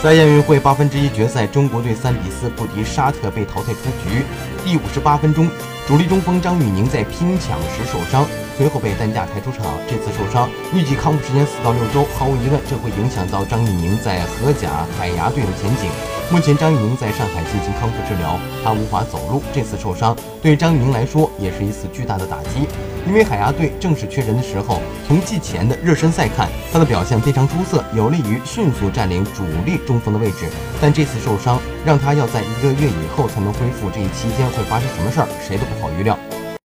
在亚运会八分之一决赛，中国队三比四不敌沙特，被淘汰出局。第五十八分钟，主力中锋张玉宁在拼抢时受伤，随后被担架抬出场。这次受伤预计康复时间四到六周，毫无疑问，这会影响到张玉宁在荷甲海牙队的前景。目前，张玉宁在上海进行康复治疗，他无法走路。这次受伤对张玉宁来说也是一次巨大的打击，因为海牙队正是缺人的时候。从季前的热身赛看，他的表现非常出色，有利于迅速占领主力中锋的位置。但这次受伤让他要在一个月以后才能恢复，这一期间会发生什么事儿，谁都不好预料。